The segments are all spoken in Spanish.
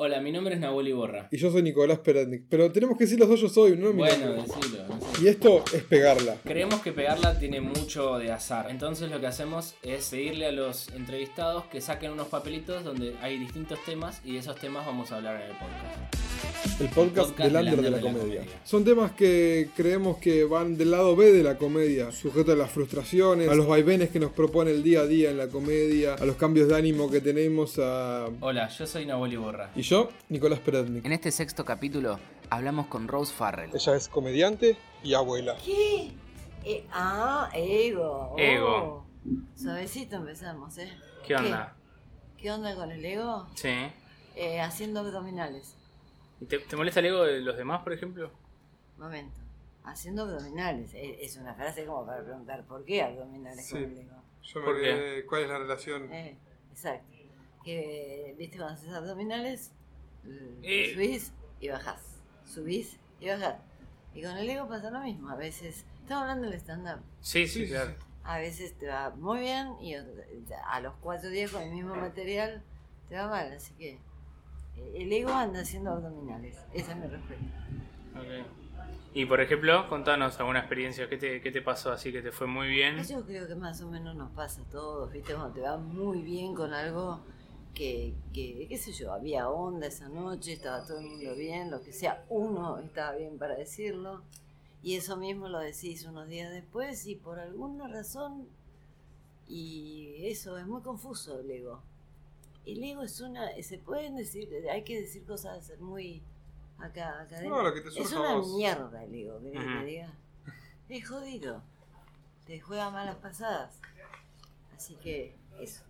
Hola, mi nombre es Nahuel Iborra. Y yo soy Nicolás Peratnik. Pero tenemos que decir los dos yo soy, ¿no? Mi Bueno, nombre. decilo. no sé. Y esto es pegarla. Creemos que pegarla tiene mucho de azar. Entonces lo que hacemos es pedirle a los entrevistados que saquen unos papelitos donde hay distintos temas y de esos temas vamos a hablar en el podcast. El podcast, podcast del under de la de la comedia. comedia. Son temas que creemos que van del lado B de la comedia, sujeto a las frustraciones, a los vaivenes que nos propone el día a día en la comedia, a los cambios de ánimo que tenemos a... Hola, yo soy Nahuel Iborra. Y yo, Nicolás Peratnik. En este sexto capítulo hablamos con Rose Farrell. Ella es comediante y abuela. ¿Qué? Eh, ah, ego. Oh. Ego. Suavecito empezamos, ¿eh? ¿Qué onda? ¿Qué onda con el ego? Sí. Eh, haciendo abdominales. ¿Y te, te molesta el ego de los demás, por ejemplo? Momento. Haciendo abdominales. Eh, Es una frase como para preguntar por qué abdominales Sí. con el ego. Yo me ¿Por qué? quedé- ¿Cuál es la relación? Eh, exacto. Que, viste, cuando haces abdominales, Eh. subís y bajás. Subís y bajás. Y con el ego pasa lo mismo. A veces, estamos hablando del stand-up. Sí, sí, Sí, claro. A veces te va muy bien y a los cuatro días con el mismo material te va mal. Así que el ego anda haciendo abdominales. Esa es mi respuesta. Ok. Y por ejemplo, contanos alguna experiencia. ¿Qué te, qué te pasó así que te fue muy bien? Yo creo que más o menos nos pasa a todos, ¿viste? Cuando te va muy bien con algo que, que, qué sé yo, había onda esa noche, estaba todo el mundo bien, lo que sea, uno estaba bien para decirlo. Y eso mismo lo decís unos días después y por alguna razón, y eso es muy confuso el ego. El ego es una, se pueden decir, hay que decir cosas muy acá, académicas. No, lo que te Es una vos. mierda el ego, ¿querés que Ujú. te diga? Es jodido. Te juega malas pasadas. Así que eso.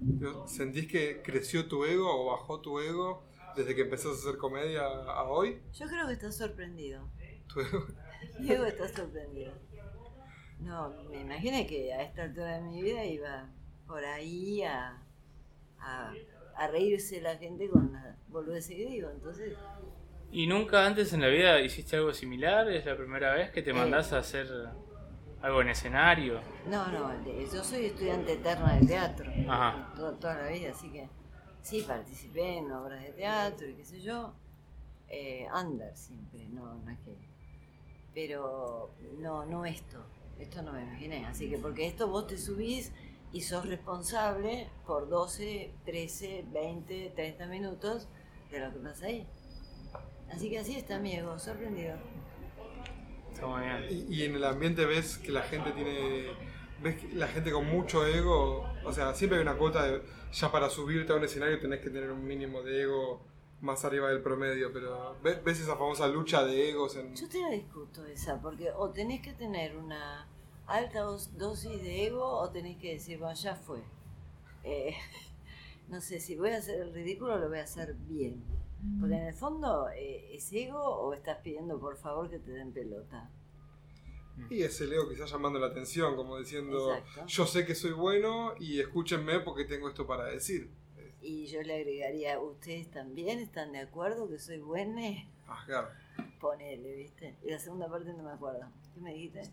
¿Sentís que creció tu ego o bajó tu ego desde que empezaste a hacer comedia a hoy? Yo creo que estás sorprendido. Tu ego- Diego está sorprendido. No, me imaginé que a esta altura de mi vida iba por ahí a, a, a reírse la gente con las boludeces que digo. Entonces, ¿Y nunca antes en la vida hiciste algo similar? ¿Es la primera vez que te Eh. mandás a hacer algo en escenario? no, no, yo soy estudiante eterna de teatro. Ajá. Toda, toda la vida, así que sí, participé en obras de teatro y qué sé yo. Eh, under siempre, no, no es que. Pero no, no esto. Esto no me imaginé. Así que, porque esto vos te subís y sos responsable por 12, 13, 20, 30 minutos de lo que pasa ahí. Así que así está mi ego, sorprendido. Está muy bien. Y, y en el ambiente ves que la gente tiene. ¿Ves que la gente con mucho ego? O sea, siempre hay una cuota de. Ya para subirte a un escenario tenés que tener un mínimo de ego más arriba del promedio, pero ¿ves, ves esa famosa lucha de egos en. Yo te la discuto esa, porque o tenés que tener una alta dos- dosis de ego o tenés que decir, bueno, ya fue. Eh, no sé, si voy a hacer el ridículo lo voy a hacer bien. Porque en el fondo, eh, ¿es ego o estás pidiendo por favor que te den pelota? Y es el ego que está llamando la atención, como diciendo, Exacto. yo sé que soy bueno y escúchenme porque tengo esto para decir. Y yo le agregaría, ¿ustedes también están de acuerdo que soy buena? Ah, claro. Ponele, ¿viste? Y la segunda parte no me acuerdo. ¿Qué me dijiste?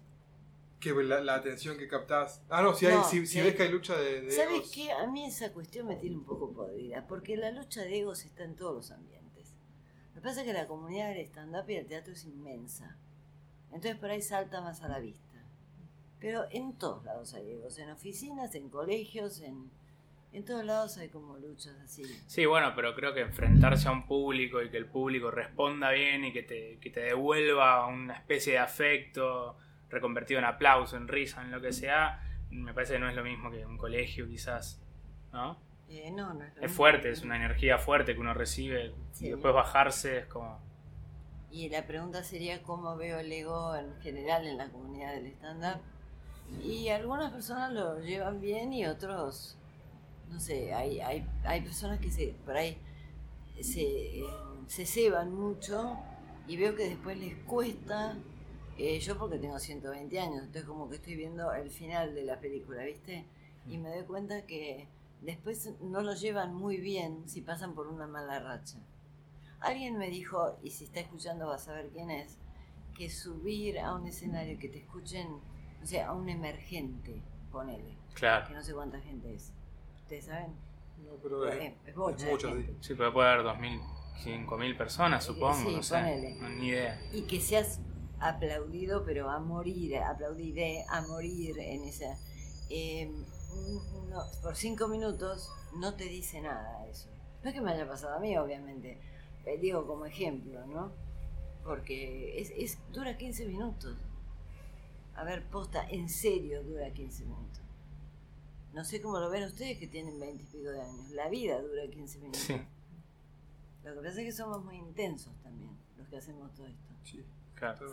Que la, la atención que captás. Ah, no, si, hay, No, si, si sí. ves que hay lucha de, de ¿Sabes egos. qué? A mí esa cuestión me tiene un poco podrida, porque la lucha de egos está en todos los ambientes. Lo que pasa es que la comunidad del stand-up y del teatro es inmensa. Entonces por ahí salta más a la vista. Pero en todos lados hay egos, en oficinas, en colegios, en, en todos lados hay como luchas así. Sí, bueno, pero creo que enfrentarse a un público y que el público responda bien y que te, que te devuelva una especie de afecto reconvertido en aplauso, en risa, en lo que sea, me parece que no es lo mismo que un colegio quizás, ¿no? Eh, no, no es, fuerte, es una energía fuerte que uno recibe Sí. y después bajarse es como... Y la pregunta sería cómo veo el ego en general en la comunidad del stand-up. Y algunas personas lo llevan bien y otros, no sé, hay, hay, hay personas que se, por ahí se, se ceban mucho y veo que después les cuesta, eh, yo porque tengo 120 años, entonces como que estoy viendo el final de la película, ¿viste? Y me doy cuenta que después no lo llevan muy bien si pasan por una mala racha. Alguien me dijo, y si está escuchando vas a ver quién es, que subir a un escenario que te escuchen, o sea, a un emergente, ponele, Claro. que no sé cuánta gente es. ¿Ustedes saben? No, pero es, Eh, es bocha es de mucho, gente. sí. Sí, pero puede haber 2.000 5.000 personas, supongo, Sí, no sé. ponele. No, Ni idea. Y que seas aplaudido, pero a morir, aplaudiré a morir en esa... eh, no, por cinco minutos no te dice nada eso. No es que me haya pasado a mí, obviamente. eh, digo como ejemplo, ¿no? Porque es, es, dura 15 minutos. A ver, posta, en serio dura 15 minutos. No sé cómo lo ven ustedes que tienen 20 y pico de años. La vida dura 15 minutos. Sí, Lo que pasa es que somos muy intensos también, los que hacemos todo esto. Sí, claro.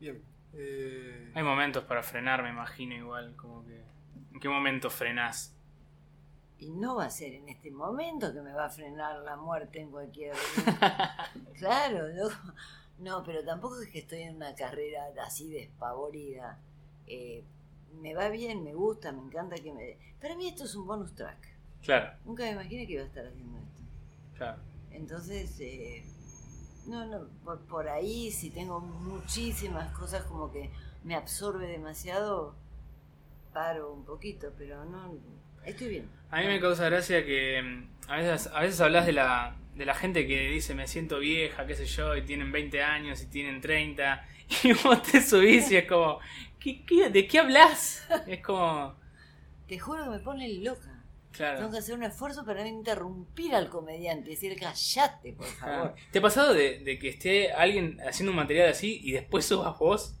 Bien. Eh, Hay momentos para frenar, me imagino, igual. Como que. ¿En qué momento frenás? Y no va a ser en este momento que me va a frenar la muerte en cualquier... claro, no, no, pero tampoco es que estoy en una carrera así despavorida. Eh, me va bien, me gusta, me encanta que me... Para mí esto es un bonus track. Claro, Nunca me imaginé que iba a estar haciendo esto. claro. Entonces, eh, no, no, por, por ahí si tengo muchísimas cosas como que me absorbe demasiado, paro un poquito, pero no, estoy bien. A mí me causa gracia que mm, a veces, a veces hablas de la, de la gente que dice me siento vieja, qué sé yo, y tienen 20 años y tienen 30, y vos te subís y es como, ¿qué, qué- de qué hablas? Es como, Te juro que me pone loca. Tengo claro. que hacer un esfuerzo para no interrumpir al comediante, decir callate, por favor. ¿Te ha pasado de, de que esté alguien haciendo un material así y después subas vos?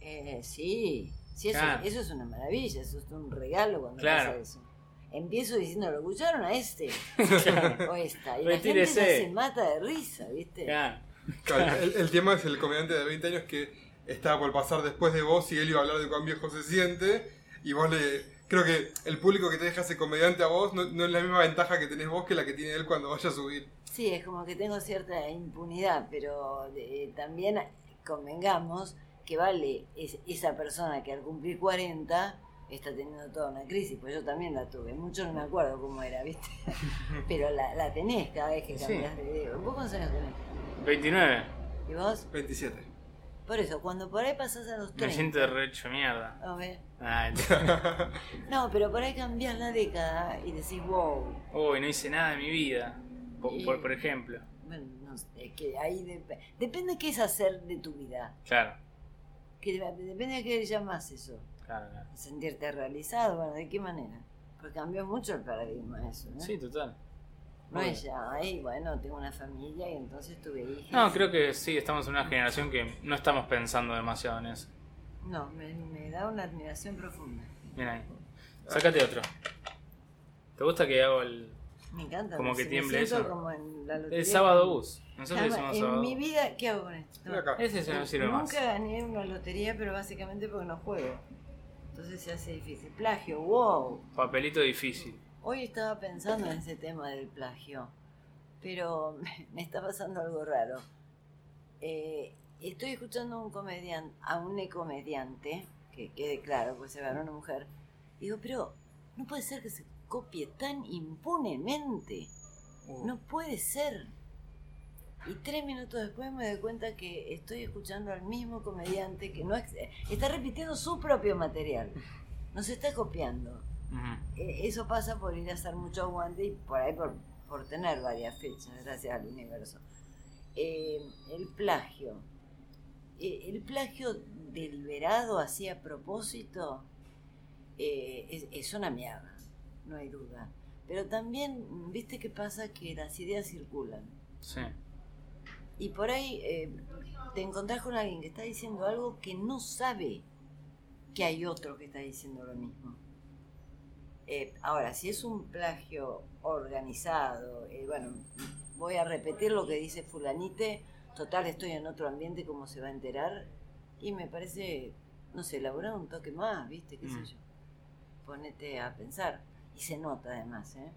Eh, sí, sí eso, Claro. eso es una maravilla, eso es un regalo cuando Claro. pasa eso. Empiezo diciendo, ¿lo escucharon a este? Claro. O esta. Y la gente ya se mata de risa, ¿viste? Claro. claro, el, el tema es el comediante de 20 años que estaba por pasar después de vos y él iba a hablar de cuán viejo se siente. Y vos le. Creo que el público que te deja ese comediante a vos no, no es la misma ventaja que tenés vos que la que tiene él cuando vaya a subir. Sí, es como que tengo cierta impunidad, pero eh, también convengamos que vale es- esa persona que al cumplir 40 está teniendo toda una crisis, pues yo también la tuve, mucho no me acuerdo cómo era, ¿viste? Pero la, la tenés cada vez que Sí. cambias de video. ¿Vos cuántos años tenés? 29. ¿Y vos? 27. Por eso, cuando por ahí pasás a los 30... Me siento re hecho mierda. A ver. Ay, No, pero por ahí cambias la década y decís, wow. Uy, no hice nada de mi vida. Por, Y- por, por ejemplo. Bueno, no sé, es que ahí dep- depende qué es hacer de tu vida. Claro, Que de- depende de qué llamas eso. claro, claro. sentirte realizado, bueno, ¿de qué manera? Pues cambió mucho el paradigma eso, ¿no? Sí, total. no es ya, ay, bueno, tengo una familia y entonces tuve hijos. No, creo que sí, estamos en una generación que no estamos pensando demasiado en eso. No, me, me da una admiración profunda. Mira ahí. Sácate otro. ¿Te gusta que hago el, Me encanta. Como que tiemble eso. como en la lotería. el sábado bus? Nosotros Jamás- hicimos En sábado mi vida, ¿qué hago con esto? Ese se nos sirve más. Nunca gané una lotería, pero básicamente porque no juego. Entonces se hace difícil. Plagio, wow. Papelito difícil. Hoy estaba pensando en ese tema del plagio, pero me está pasando algo raro. Eh, estoy escuchando a un comediante, a un comediante, que quede claro, pues se varón una mujer. Digo, pero no puede ser que se copie tan impunemente. Uh, No puede ser. Y tres minutos después me doy cuenta que estoy escuchando al mismo comediante que no está repitiendo su propio material. No se está copiando. Eh, Eso pasa por ir a hacer mucho aguante y por ahí por, por tener varias fechas, gracias al universo. Eh, el plagio. Eh, el plagio deliberado así a propósito eh, es, es una mierda, no hay duda. Pero también, ¿viste qué pasa? Que las ideas circulan. Sí. Y por ahí eh, te encontrás con alguien que está diciendo algo que no sabe que hay otro que está diciendo lo mismo. Eh, ahora, si es un plagio organizado, bueno, voy a repetir lo que dice fulanite, total estoy en otro ambiente, ¿cómo se va a enterar? Y me parece, no sé, elaborar un toque más, ¿viste? ¿Qué Mm. sé yo? Ponete a pensar. Y se nota además, ¿eh?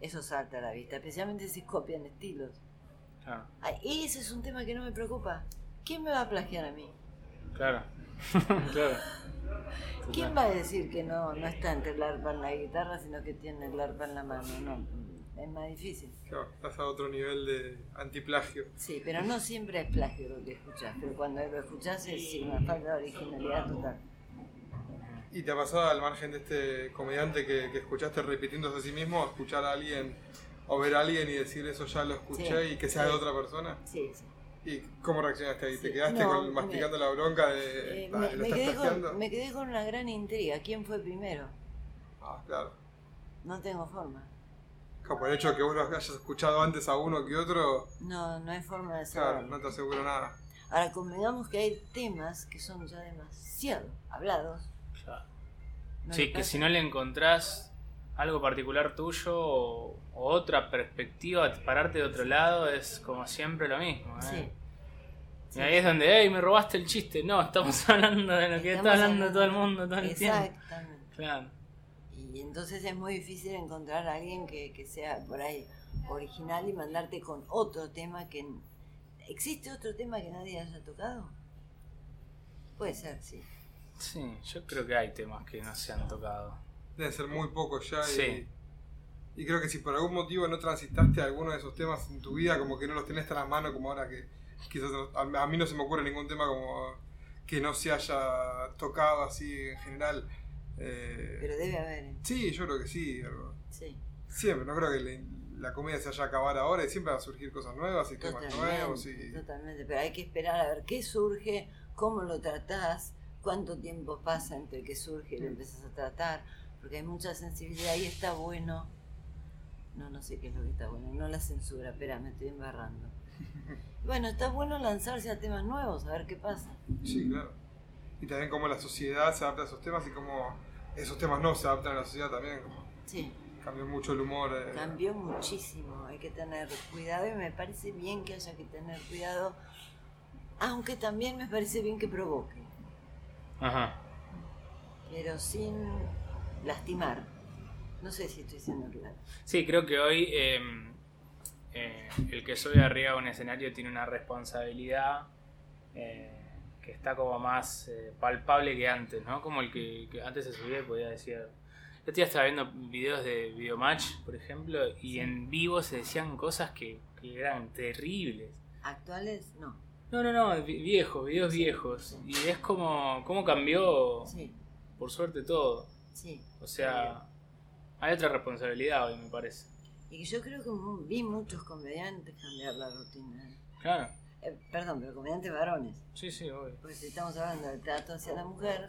Eso salta a la vista, especialmente si copian estilos. Claro. Ay, ese es un tema que no me preocupa. ¿Quién me va a plagiar a mí? Claro. claro. ¿Quién va a decir que no, no está entre el arpa en la guitarra, sino que tiene el arpa en la mano? No, es más difícil. Claro, estás a otro nivel de antiplagio. Sí, pero no siempre es plagio lo que escuchás, pero cuando lo escuchás es sí, una falta de originalidad total. ¿Y te ha pasado al margen de este comediante que, que escuchaste repitiéndose a sí mismo, escuchar a alguien o ver a alguien y decir eso ya lo escuché Sí, y que sea de sí. otra persona? Sí, sí. ¿Y cómo reaccionaste ahí? ¿Te Sí. quedaste No, con, masticando la bronca de... Eh, "Dale, me, lo me estás quedé plagiando"? con, me quedé con una gran intriga. ¿Quién fue primero? Ah, claro. No tengo forma. Claro, Por el hecho de que vos lo hayas escuchado antes a uno que otro, No, no hay forma de claro, saberlo. no te aseguro nada. Ahora, convengamos que hay temas que son ya demasiado hablados. Claro. ¿no Sí, que pasa? si no le encontrás algo particular tuyo o, o otra perspectiva, pararte de otro lado es como siempre lo mismo. ¿eh? Sí. Y ahí es donde, hey, me robaste el chiste. No, estamos hablando de lo que está hablando todo el mundo todo el tiempo. Exactamente. Claro. Y entonces es muy difícil encontrar a alguien que, que sea por ahí original y mandarte con otro tema que... ¿Existe otro tema que nadie haya tocado? Puede ser, sí. Sí, yo creo que hay temas que no se han tocado. Debe ser muy poco ya y, Sí. y creo que si por algún motivo no transitaste alguno de esos temas en tu vida, como que no los tenés tan a mano como ahora que quizás a mí no se me ocurre ningún tema como que no se haya tocado así en general. Eh, Pero debe haber, ¿eh? sí, yo creo que sí. algo. sí. Siempre, no creo que le- la comedia se vaya a acabar ahora y siempre van a surgir cosas nuevas y temas nuevos. Y... totalmente. Pero hay que esperar a ver qué surge, cómo lo tratás, cuánto tiempo pasa entre que surge y lo empezás a tratar. Porque hay mucha sensibilidad y está bueno. No, no sé qué es lo que está bueno. No la censura, espera, me estoy embarrando. Bueno, está bueno lanzarse a temas nuevos, a ver qué pasa. Sí, claro. Y también cómo la sociedad se adapta a esos temas y cómo esos temas no se adaptan a la sociedad también. Como Sí, cambió mucho el humor. eh. cambió muchísimo. Hay que tener cuidado y me parece bien que haya que tener cuidado. Aunque también me parece bien que provoque. Ajá. pero sin lastimar. No sé si estoy siendo claro. Sí, creo que hoy eh, eh, el que sube arriba de un escenario tiene una responsabilidad eh, que está como más eh, palpable que antes, ¿no? Como el que, que antes se subía y podía decir... Yo día estaba viendo videos de Videomatch, por ejemplo, y en vivo se decían cosas que, que eran terribles. ¿Actuales? No. No, no, no, vi- viejos, videos viejos. Y es como, cómo cambió, Sí, por suerte, todo. sí. O sea, hay otra responsabilidad hoy, me parece. Y yo creo que vi muchos comediantes cambiar la rutina. Claro, Eh, perdón, pero comediantes varones. sí, sí, obvio. Porque si estamos hablando del trato hacia la mujer,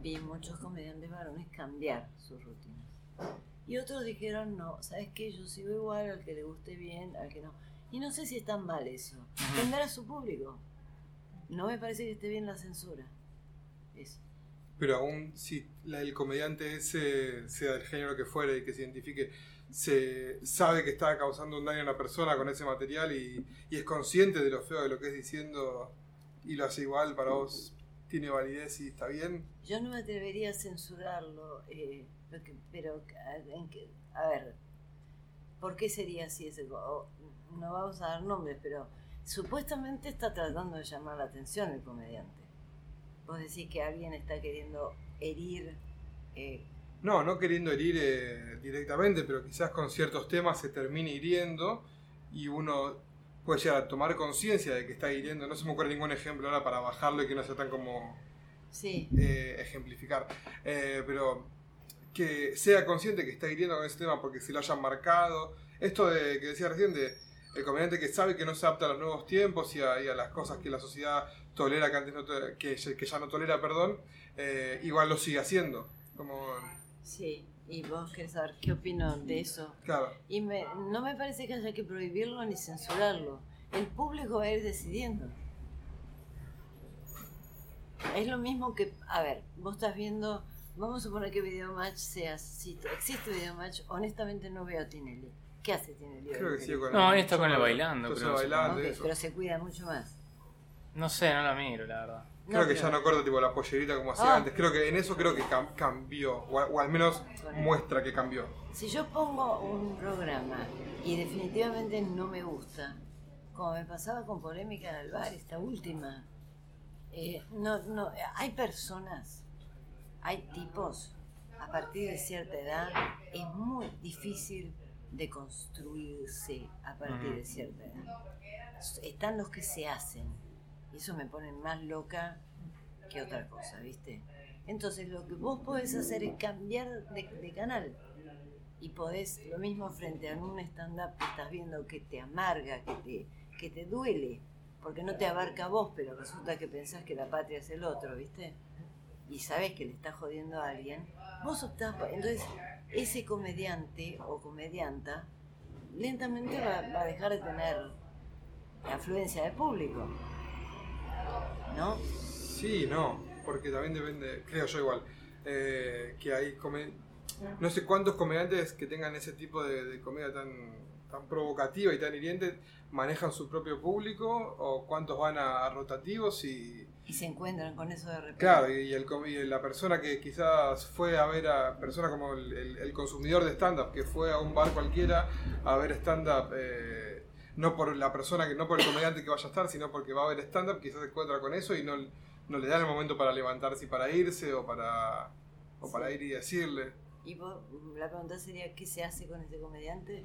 vi muchos comediantes varones cambiar sus rutinas. Y otros dijeron, no, ¿sabes qué? Yo sigo igual al que le guste bien, al que no. Y no sé si es tan mal eso. Tender a su público. No me parece que esté bien la censura. Eso. Pero aún si el comediante ese, sea del género que fuere y que se identifique, se sabe que está causando un daño a una persona con ese material y, es consciente de lo feo de lo que es diciendo y lo hace igual para vos, tiene validez y está bien. Yo no me atrevería a censurarlo, eh, pero a, a ver, ¿por qué sería así ese? no vamos a dar nombres, pero supuestamente está tratando de llamar la atención el comediante. Vos decís que alguien está queriendo herir. eh, No, no queriendo herir eh, directamente, pero quizás con ciertos temas se termine hiriendo y uno puede llegar a tomar conciencia de que está hiriendo. No se me ocurre ningún ejemplo ahora para bajarlo y que no sea tan como sí, eh, ejemplificar. Pero que sea consciente que está hiriendo con ese tema porque se lo hayan marcado. Esto de que decía recién de el comediante que sabe que no se adapta a los nuevos tiempos y a, y a las cosas que la sociedad tolera que antes no to- que, ya- que ya no tolera, perdón, eh, igual lo sigue haciendo. Como, sí. Y vos querés saber qué opino de eso. claro, Y me, no me parece que haya que prohibirlo ni censurarlo. El público va a ir decidiendo. Es lo mismo que, a ver, vos estás viendo, vamos a suponer que Videomatch sea, si existe Videomatch, honestamente no veo a Tinelli. ¿Qué hace Tinelli? creo que en sí. tele? con No, ahí está con el bailando, creo, pero se cuida mucho más. No sé, no la miro, la verdad. Creo No, que ya no corta tipo la pollerita como hacía Ah. antes. Creo que en eso creo que cam- cambió. O, al menos muestra que cambió. Si yo pongo un programa y definitivamente no me gusta, como me pasaba con Polémica en el bar, esta última, eh, no, no, hay personas, hay tipos, a partir de cierta edad es muy difícil de construirse a partir de cierta edad. Están los que se hacen, y eso me pone más loca que otra cosa, ¿viste? Entonces lo que vos podés hacer es cambiar de, canal y podés, lo mismo frente a un stand-up que estás viendo que te amarga, que te, que te duele, porque no te abarca a vos, pero resulta que pensás que la patria es el otro, ¿viste? Y sabés que le estás jodiendo a alguien, vos optás por... Entonces, ese comediante o comedianta lentamente va, va a dejar de tener afluencia de público. ¿No? Sí, no, porque también depende, creo yo igual, eh, que hay no sé cuántos comediantes que tengan ese tipo de, de comedia tan, tan provocativa y tan hiriente manejan su propio público o cuántos van a, a rotativos y Y se encuentran con eso de repente. claro y, el, y la persona que quizás fue a ver a personas como el, el- el consumidor de stand-up que fue a un bar cualquiera a ver stand-up eh, no por la persona que no por el comediante que vaya a estar sino porque va a ver stand-up quizás se encuentra con eso y no, no le dan el momento para levantarse y para irse o para o para ir y decirle Y vos, la pregunta sería, ¿qué se hace con ese comediante?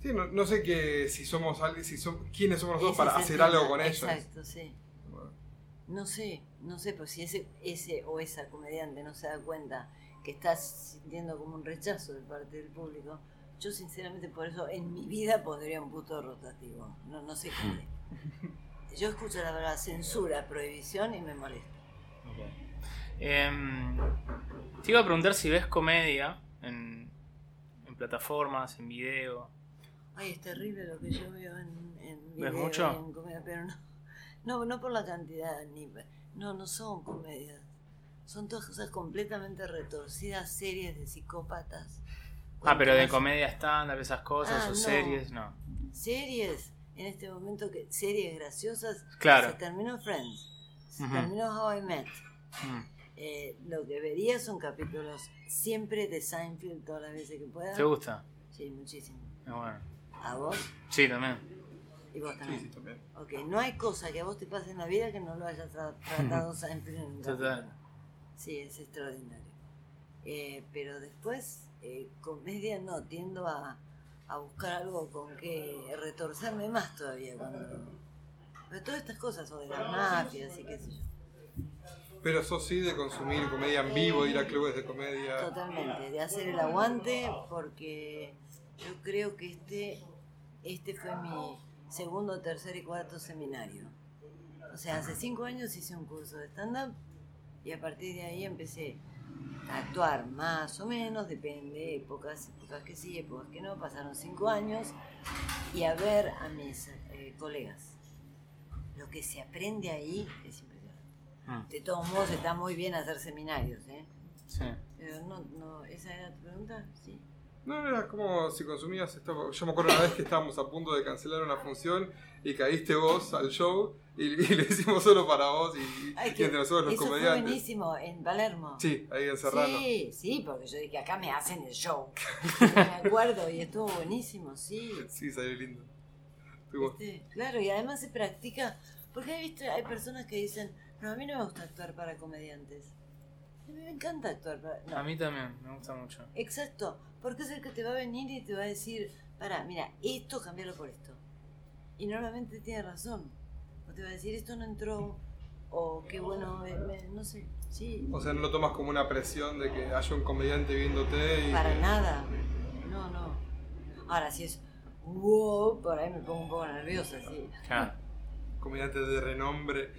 sí no, no sé que si somos alguien si son quiénes somos nosotros para hacer tema. algo con ellos Exacto, sí. No sé, no sé, pues si ese, ese o esa comediante no se da cuenta que estás sintiendo como un rechazo de parte del público, yo sinceramente por eso en mi vida pondría un puto rotativo. No, no sé qué. Yo escucho la verdad censura, prohibición y me molesta. Em, te iba a preguntar si ves comedia en, en plataformas, en video. Ay, es terrible lo que yo veo en, en ¿Ves video mucho? y en comedia, pero no, no, no por la cantidad, ni no, no son comedias. Son todas cosas completamente retorcidas, series de psicópatas. Ah, pero de comedia stand-up, esas cosas, Ah, o no. series, no. Series, en este momento, que series graciosas. Claro. Se terminó Friends, se Ujú. terminó How I Met. Mm, Eh, lo que vería son capítulos siempre de Seinfeld todas las veces que pueda. ¿Te gusta? Sí, muchísimo. Es bueno. ¿A vos? Sí, también. Y vos sí también. sí también Ok, no hay cosa que a vos te pase en la vida que no lo hayas tra- tratado Seinfeld en un Total. Sí, es extraordinario. Eh, pero después, eh, comedia no, tiendo a, a buscar algo con que retorcerme más todavía. Cuando... Pero todas estas cosas, o de las mafias y qué sé yo. pero sos sí de consumir comedia en vivo ir a clubes de comedia Totalmente, de hacer el aguante, porque yo creo que este, este fue mi segundo, tercer y cuarto seminario. O sea, hace cinco años hice un curso de stand-up y a partir de ahí empecé actuar más o menos, depende, épocas, épocas que sí, épocas que no, pasaron cinco años y a ver a mis eh, colegas. Lo que se aprende ahí es impresionante. Mm, De todos modos está muy bien hacer seminarios, ¿eh? sí. Pero no, no, ¿esa era tu pregunta? Sí. No, era como si consumías esto. Yo me acuerdo una vez que estábamos a punto de cancelar una función y caíste vos al show y, y lo hicimos solo para vos y, Ay, y entre nosotros los eso fue comediantes. buenísimo, en Palermo. Sí, ahí en Serrano. Sí, sí, porque yo dije, acá me hacen el show. me acuerdo y estuvo buenísimo, sí. Sí, salió lindo. ¿Viste? Claro, y además se practica, porque hay, ¿viste? hay personas que dicen, no, a mí no me gusta actuar para comediantes. A mí me encanta actuar no. A mí también, me gusta mucho. Exacto, porque es el que te va a venir y te va a decir, para, mira, esto cambiarlo por esto. Y normalmente tiene razón. O te va a decir, esto no entró, o qué bueno, me- no sé, sí, O sea, no lo tomas como una presión de que haya un comediante viéndote y. para nada. No, no. Ahora, si es, wow, por ahí me pongo un poco nerviosa, sí. Claro. Comediante de renombre.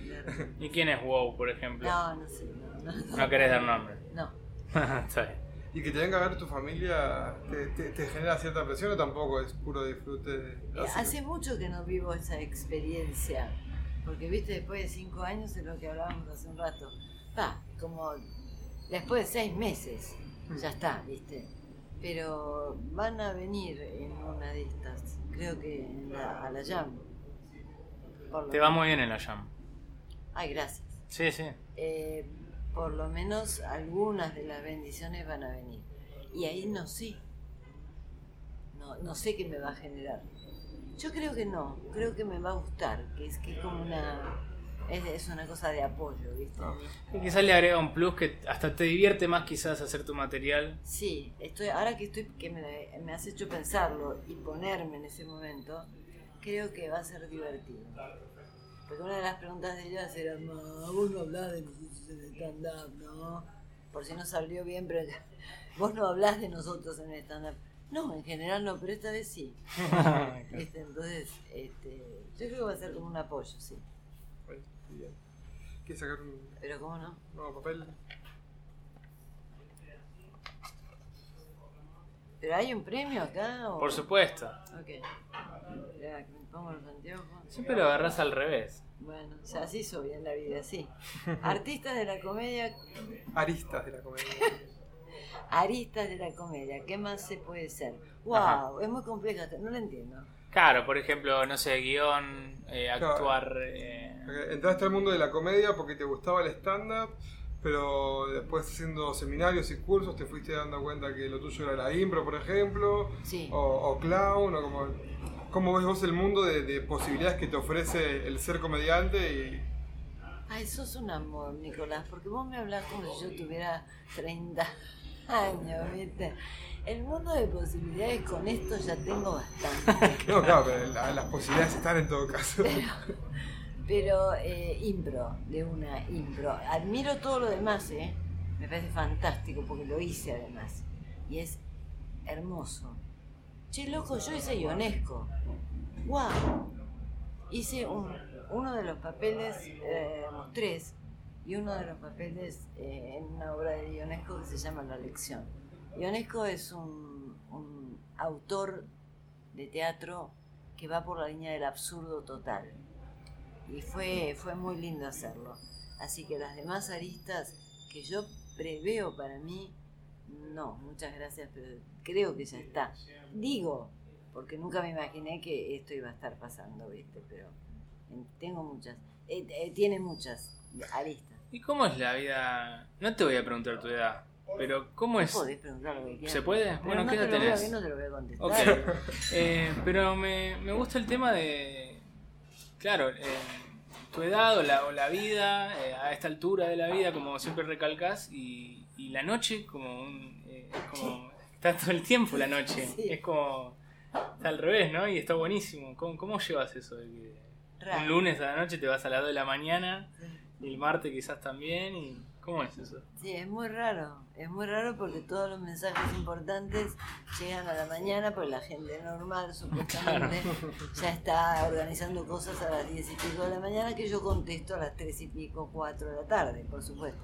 ¿Y quién es WoW, por ejemplo? No, no sé, no, no. No querés dar nombre. No. Está bien. Y que te venga a ver tu familia, ¿te, te- te genera cierta presión o tampoco es puro disfrute? Eh, Hace mucho que no vivo esa experiencia, porque viste, después de cinco años es lo que hablábamos hace un rato. Va, como después de seis meses, ya está, viste. Pero van a venir en una de estas, creo que en la- a la Jam. Te va muy bien en la Jam. Ay, gracias. Sí, sí. Eh, por lo menos algunas de las bendiciones van a venir. Y ahí no sé. No, no sé qué me va a generar. Yo creo que no, creo que me va a gustar, que es que es como una... Es, es una cosa de apoyo, ¿viste? Ah. Y quizás le agrega un plus que hasta te divierte más quizás hacer tu material. Sí, estoy, ahora que estoy, que me, me has hecho pensarlo y ponerme en ese momento, creo que va a ser divertido. Porque una de las preguntas de ellas era, "Ma, vos no hablás de nosotros en stand-up, ¿no? Por si no salió bien, pero vos no hablás de nosotros en el stand-up. No, en general no, pero esta vez sí. Este, entonces, este, yo creo que va a ser como un apoyo, sí. ¿Quieres sacar un Pero cómo no. nuevo papel? ¿Pero hay un premio acá? O... Por supuesto. Ok. Que me pongo los anteojos. Siempre lo agarras al revés. Bueno, o sea, así hizo bien la vida, sí. Artistas de la comedia, Aristas de la comedia. aristas de la comedia, ¿qué más se puede ser? ¡Wow! Ajá. Es muy compleja, no lo entiendo. Claro, por ejemplo, no sé, guion, eh, Claro. actuar. eh, Entraste al mundo de la comedia porque te gustaba el stand-up, pero después haciendo seminarios y cursos te fuiste dando cuenta que lo tuyo era la impro, por ejemplo, Sí. o, o clown, o como... ¿Cómo ves vos el mundo de, de posibilidades que te ofrece el ser comediante? Y, Ay, sos un amor, Nicolás, porque vos me hablas como si yo tuviera 30 años, ¿viste? El mundo de posibilidades con esto ya tengo bastante. no, claro, pero la- las posibilidades están en todo caso. Pero eh, impro, de una impro. Admiro todo lo demás, ¿eh? Me parece fantástico porque lo hice además. Y es hermoso. Che, loco, yo hice Ionesco. ¡Wow! Hice un- uno de los papeles, eh, tres, y uno de los papeles eh, en una obra de Ionesco que se llama La Lección. Ionesco es un autor de teatro que va por la línea del absurdo total y fue, fue muy lindo hacerlo. Así que las demás aristas que yo preveo para mí, no, muchas gracias, pero creo que ya está. Digo, porque nunca me imaginé que esto iba a estar pasando, ¿viste? Pero en- tengo muchas, eh, eh, tiene muchas aristas. ¿Y cómo es la vida? No te voy a preguntar tu edad, pero ¿cómo es? Podés preguntar lo que quieras. ¿Se puede? Bueno, no ¿qué edad lo voy a- tenés? no te lo voy a contestar. Ok. Eh, pero me, me gusta el tema de. Claro, eh, tu edad o la, o la vida, eh, a esta altura de la vida, como siempre recalcas, y, y la noche, como un. eh, como. Está todo el tiempo la noche. Sí. Es como. Está al revés, ¿no? Y está buenísimo. ¿Cómo, cómo llevas eso? De que un lunes a la noche te vas a las 2 de la mañana, y el martes quizás también, y. ¿Cómo es eso? Sí, es muy raro, es muy raro porque todos los mensajes importantes llegan a la mañana, porque la gente normal supuestamente ya está organizando cosas a las 10 y pico de la mañana que yo contesto a las 3 y pico, 4 de la tarde, por supuesto.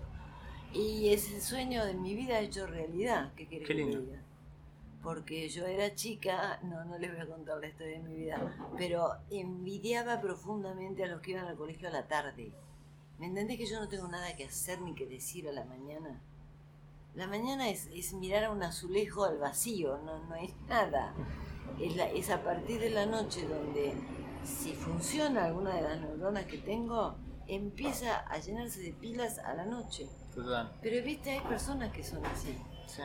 Y ese sueño de mi vida hecho realidad, ¿qué querés Qué que diga? Porque yo era chica, no, no les voy a contar la historia de mi vida, pero envidiaba profundamente a los que iban al colegio a la tarde. ¿Me entendés que yo no tengo nada que hacer ni que decir a la mañana? La mañana es, es mirar a un azulejo al vacío, no, no es nada. Es, la- es a partir de la noche donde, si funciona alguna de las neuronas que tengo, empieza a llenarse de pilas a la noche. Total. Pero viste, hay personas que son así, Sí.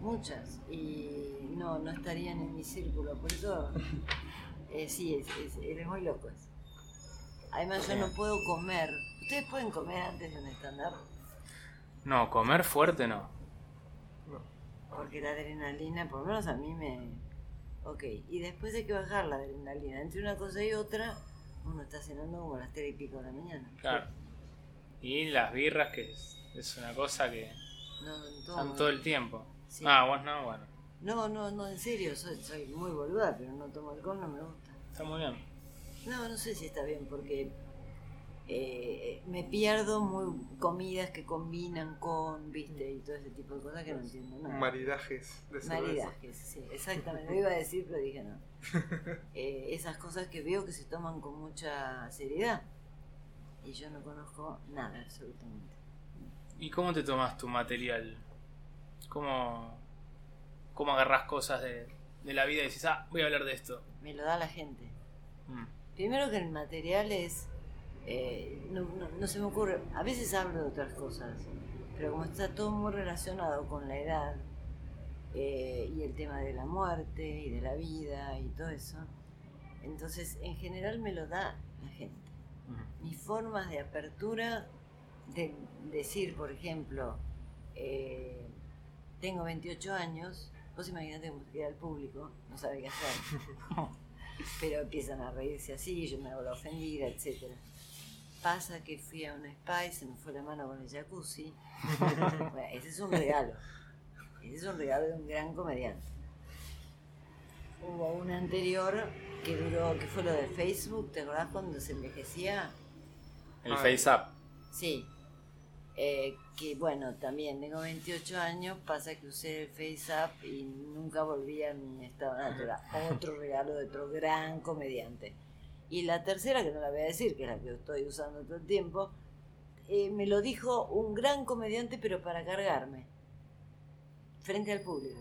muchas, y no, no estarían en mi círculo, por eso, eh, sí, es, es, eres muy loco. es. Además, yo no puedo comer. ¿Ustedes pueden comer antes de un stand-up? No, comer fuerte no. Porque la adrenalina, por lo menos a mí me... Ok, y después hay que bajar la adrenalina. Entre una cosa y otra, uno está cenando como a las 3 y pico de la mañana. Claro. Y las birras, que es, es una cosa que No, no están tomo. todo el tiempo. Sí. Ah, vos no, bueno. No, no, no, en serio, soy, soy muy boluda, pero no tomo alcohol, no me gusta. Está muy bien. No, no sé si está bien, porque eh, me pierdo muy comidas que combinan con, viste, y todo ese tipo de cosas que no entiendo nada. Maridajes de cerveza. Maridajes, sí, exactamente. Lo iba a decir, pero dije no. Eh, esas cosas que veo que se toman con mucha seriedad. Y yo no conozco nada, absolutamente. ¿Y cómo te tomas tu material? ¿Cómo, cómo agarras cosas de, de la vida y dices, ah, voy a hablar de esto? Me lo da la gente. Mm, Primero que el material es. Eh, no, no- no se me ocurre. A veces hablo de otras cosas, pero como está todo muy relacionado con la edad eh, y el tema de la muerte y de la vida y todo eso, entonces en general me lo da la gente. mis formas de apertura, de decir, por ejemplo, eh, tengo 28 años, vos imaginate cómo queda el público, no sabe qué hacer, pero empiezan a reírse así, yo me hago la ofendida, etc. Pasa que fui a un spa y se me fue la mano con el jacuzzi. Bueno, ese es un regalo. Ese es un regalo de un gran comediante. Hubo una anterior que duró, que fue lo de Facebook, ¿te acordás cuando se envejecía? El Ah. face up. Sí. Eh, que bueno, también tengo 28 años, pasa que usé el FaceApp y nunca volví a mi estado natural. Otro regalo de otro gran comediante. Y la tercera, que no la voy a decir, que es la que estoy usando todo el tiempo, eh, me lo dijo un gran comediante, pero para cargarme, frente al público.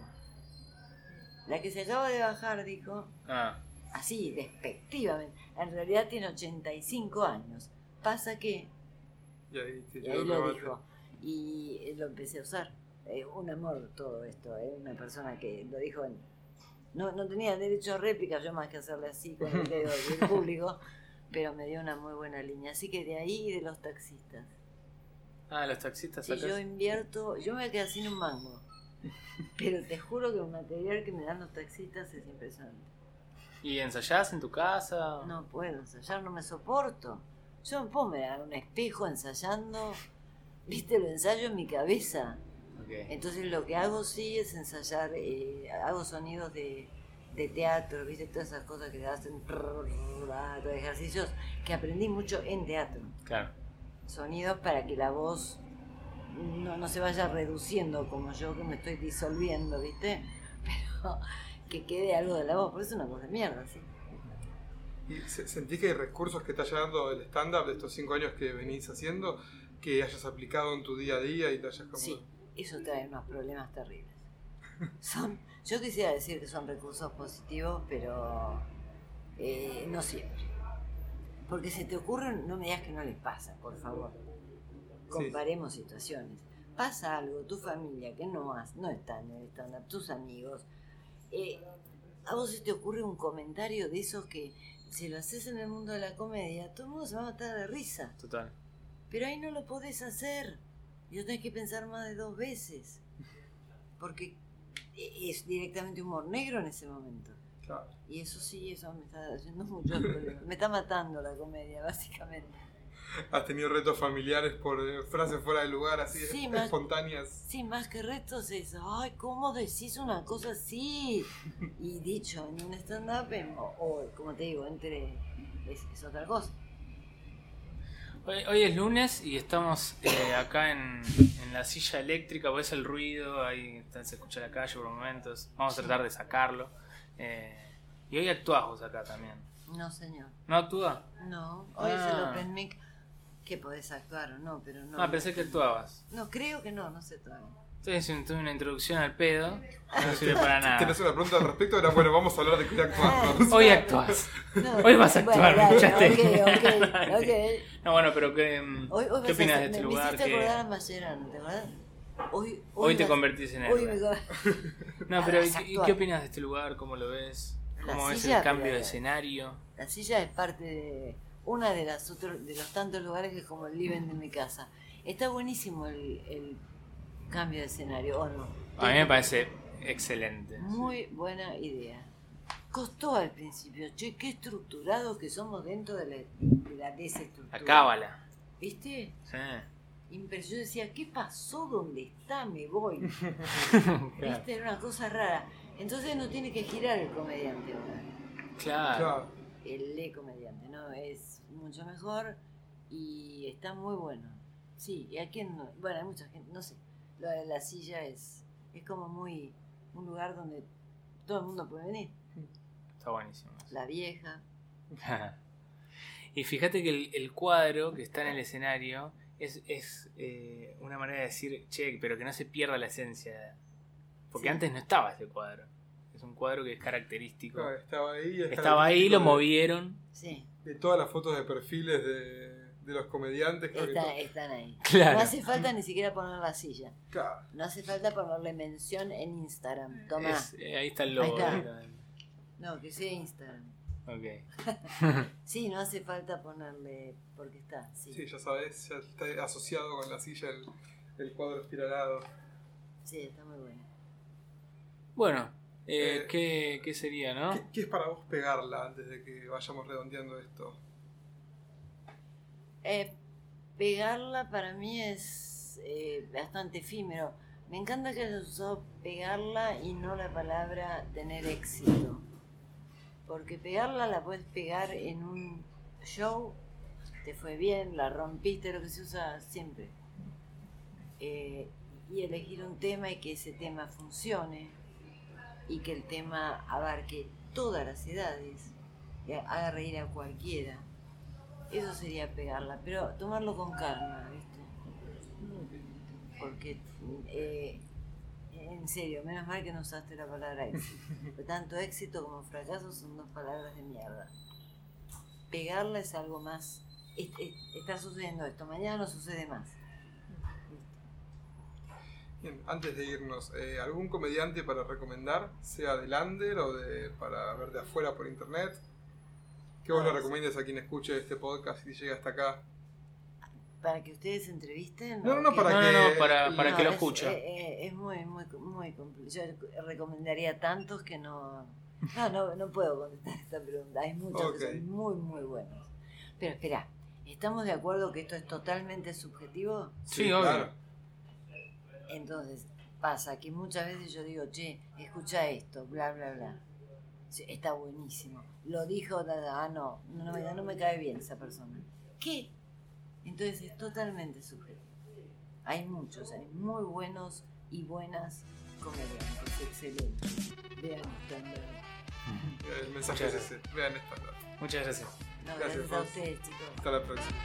La que se acaba de bajar dijo, Ah, así, despectivamente, en realidad tiene 85 años. Pasa que Y ahí, y lo dijo. Y eh, lo empecé a usar. Es un amor todo esto. Es una persona que lo dijo en... No, no tenía derecho a réplica, yo más que hacerle así con el dedo del público, pero me dio una muy buena línea. Así que de ahí y de los taxistas. ah los taxistas Si yo invierto, yo me quedar sin un mango. Pero te juro que el material que me dan los taxistas es impresionante. ¿Y ensayás en tu casa? No puedo ensayar, no me soporto. Yo no puedo mirar un espejo ensayando. ¿Viste? Lo ensayo en mi cabeza. Entonces lo que hago sí es ensayar, eh, hago sonidos de, de teatro, ¿viste? Todas esas cosas que hacen todos ejercicios que aprendí mucho en teatro. Claro. Sonidos para que la voz no, no se vaya reduciendo como yo que me estoy disolviendo, ¿viste? Pero que quede algo de la voz, por eso es una cosa de mierda, ¿sí? ¿Y se- sentís que hay recursos que te haya dando el stand-up de estos cinco años que venís haciendo que hayas aplicado en tu día a día y te hayas como... Sí, eso trae unos problemas terribles. Son, yo quisiera decir que son recursos positivos, pero eh, no siempre. Porque se te ocurren, no me digas que no les pasa, por favor. Comparemos situaciones. Pasa algo, tu familia que no, has, no está en el stand-up, tus amigos. eh, a vos se te ocurre un comentario de esos que si lo haces en el mundo de la comedia, todo el mundo se va a matar de risa. Total. Pero ahí no lo podés hacer. Y lo tenés que pensar más de dos veces. Porque es directamente humor negro en ese momento. Claro. Y eso sí, eso me está haciendo mucho. Me está matando la comedia, básicamente. ¿Has tenido retos familiares por eh, frases fuera de lugar, así Sí, más- espontáneas? Sí, más que retos es, ay, ¿cómo decís una cosa así? Y dicho en un stand-up, o, o, como te digo, entre... Es, es otra cosa. Hoy, hoy es lunes y estamos eh, acá en, en la silla eléctrica, pues el ruido, ahí se escucha la calle por momentos. Vamos a tratar de sacarlo. Eh, y hoy actuás vos acá también. No, señor. ¿No actúa? No, hoy es el Ah. Open Mic. Que podés actuar o no, pero no. Ah, pensé que actuabas. No, creo que no, no sé todavía. Estoy haciendo una introducción al pedo. No sirve para nada. ¿Tienes una pregunta al respecto? Era bueno, vamos a hablar de qué actuamos. Hoy actuás. No, Hoy vas a bueno, actuar, dale, escuchaste. Ok, ok, ok. No, bueno, pero ¿qué, Hoy, hoy ¿qué opinas de este me, lugar? Me hiciste que- acordar a ¿te acuerdas? Hoy, Hoy te convertís en Hoy héroe. No, pero ¿y, actuar. qué opinas de este lugar? ¿Cómo lo ves? ¿Cómo ves el cambio pero- de escenario? La silla es parte de una de las otro- de los tantos lugares que es como el living de mi casa. Está buenísimo el, el cambio de escenario, ¿o no? A mí me parece excelente. Muy buena idea. Costó al principio, che, qué estructurados que somos dentro de la, de la desestructura. La cábala. ¿Viste? Sí. Impresionante. Yo decía, ¿qué pasó? ¿Dónde está? Me voy. Claro. ¿Viste? Era una cosa rara. Entonces no tiene que girar el comediante ahora. Claro. Claro. El le comediante, ¿no? Es mucho mejor y está muy bueno. Sí, y a quién no. Bueno, hay mucha gente, no sé. Lo de la silla es, es como muy. un lugar donde todo el mundo puede venir. Está buenísimo. La vieja. y fíjate que el, el cuadro que está en el escenario es, es eh, una manera de decir, che, pero que no se pierda la esencia. Porque Sí. antes no estaba ese cuadro. Es un cuadro que es característico. Claro, Estaba ahí. es Estaba ahí, lo de- movieron. Sí, De todas las fotos de perfiles de, de los comediantes. creo que está- están ahí. Claro. No hace falta ni siquiera poner la silla. Claro. No hace falta ponerle mención en Instagram. Toma. Es- eh, ahí está el logo. Ahí está. directamente. No, que sea Instagram. Ok. Sí, no hace falta ponerle. porque está. Sí, Sí, ya sabes, ya está asociado con la silla el, el cuadro espiralado. sí está muy bueno. Bueno, eh, Eh, ¿qué, qué sería, no? ¿Qué, qué es para vos pegarla antes de que vayamos redondeando esto? Eh, pegarla para mí es eh, bastante efímero. Me encanta que hayas usado pegarla y no la palabra tener éxito. Porque pegarla la puedes pegar en un show, te fue bien, la rompiste, lo que se usa siempre. Eh, y elegir un tema y que ese tema funcione y que el tema abarque todas las edades, y haga reír a cualquiera. Eso sería pegarla, pero tomarlo con calma, ¿viste? Porque, eh, en serio, menos mal que no usaste la palabra éxito. Tanto éxito como fracaso son dos palabras de mierda. Pegarla es algo más. es- es- está sucediendo esto, mañana no sucede más. Bien, antes de irnos, eh, ¿algún comediante para recomendar? Sea de Lander o de para ver de afuera por internet. Que vos le sí. recomiendes a quien escuche este podcast y llegue hasta acá. Para que ustedes entrevisten. No, ¿o no, no, qué? para No, que. no, no, para- para No, que lo es- escuche. eh, eh, Es, muy, muy, muy complicado. Yo recomendaría tantos que no. No, no, no puedo contestar esta pregunta. Hay muchos que son muy, muy buenos. Pero espera, ¿estamos de acuerdo que esto es totalmente subjetivo? Sí, obvio. Entonces, pasa que muchas veces yo digo, che, escucha esto, bla, bla, bla. Sí, Está buenísimo. Lo dijo, da, da, ah, no, no me, no me cae bien esa persona. ¿Qué? Entonces es totalmente subjetivo. Hay muchos, hay muy buenos y buenas comediantes, excelentes. Vean stand-up. El mensaje es ese. Vean esta. Muchas gracias. No, Gracias, gracias a ustedes, chicos. Hasta la próxima.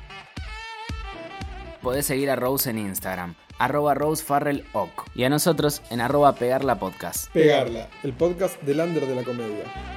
Podés seguir a Rose en Instagram, arroba Rose Farrell Oc, y a nosotros en arroba pegarla podcast. Pegarla, el podcast del Lander de la comedia.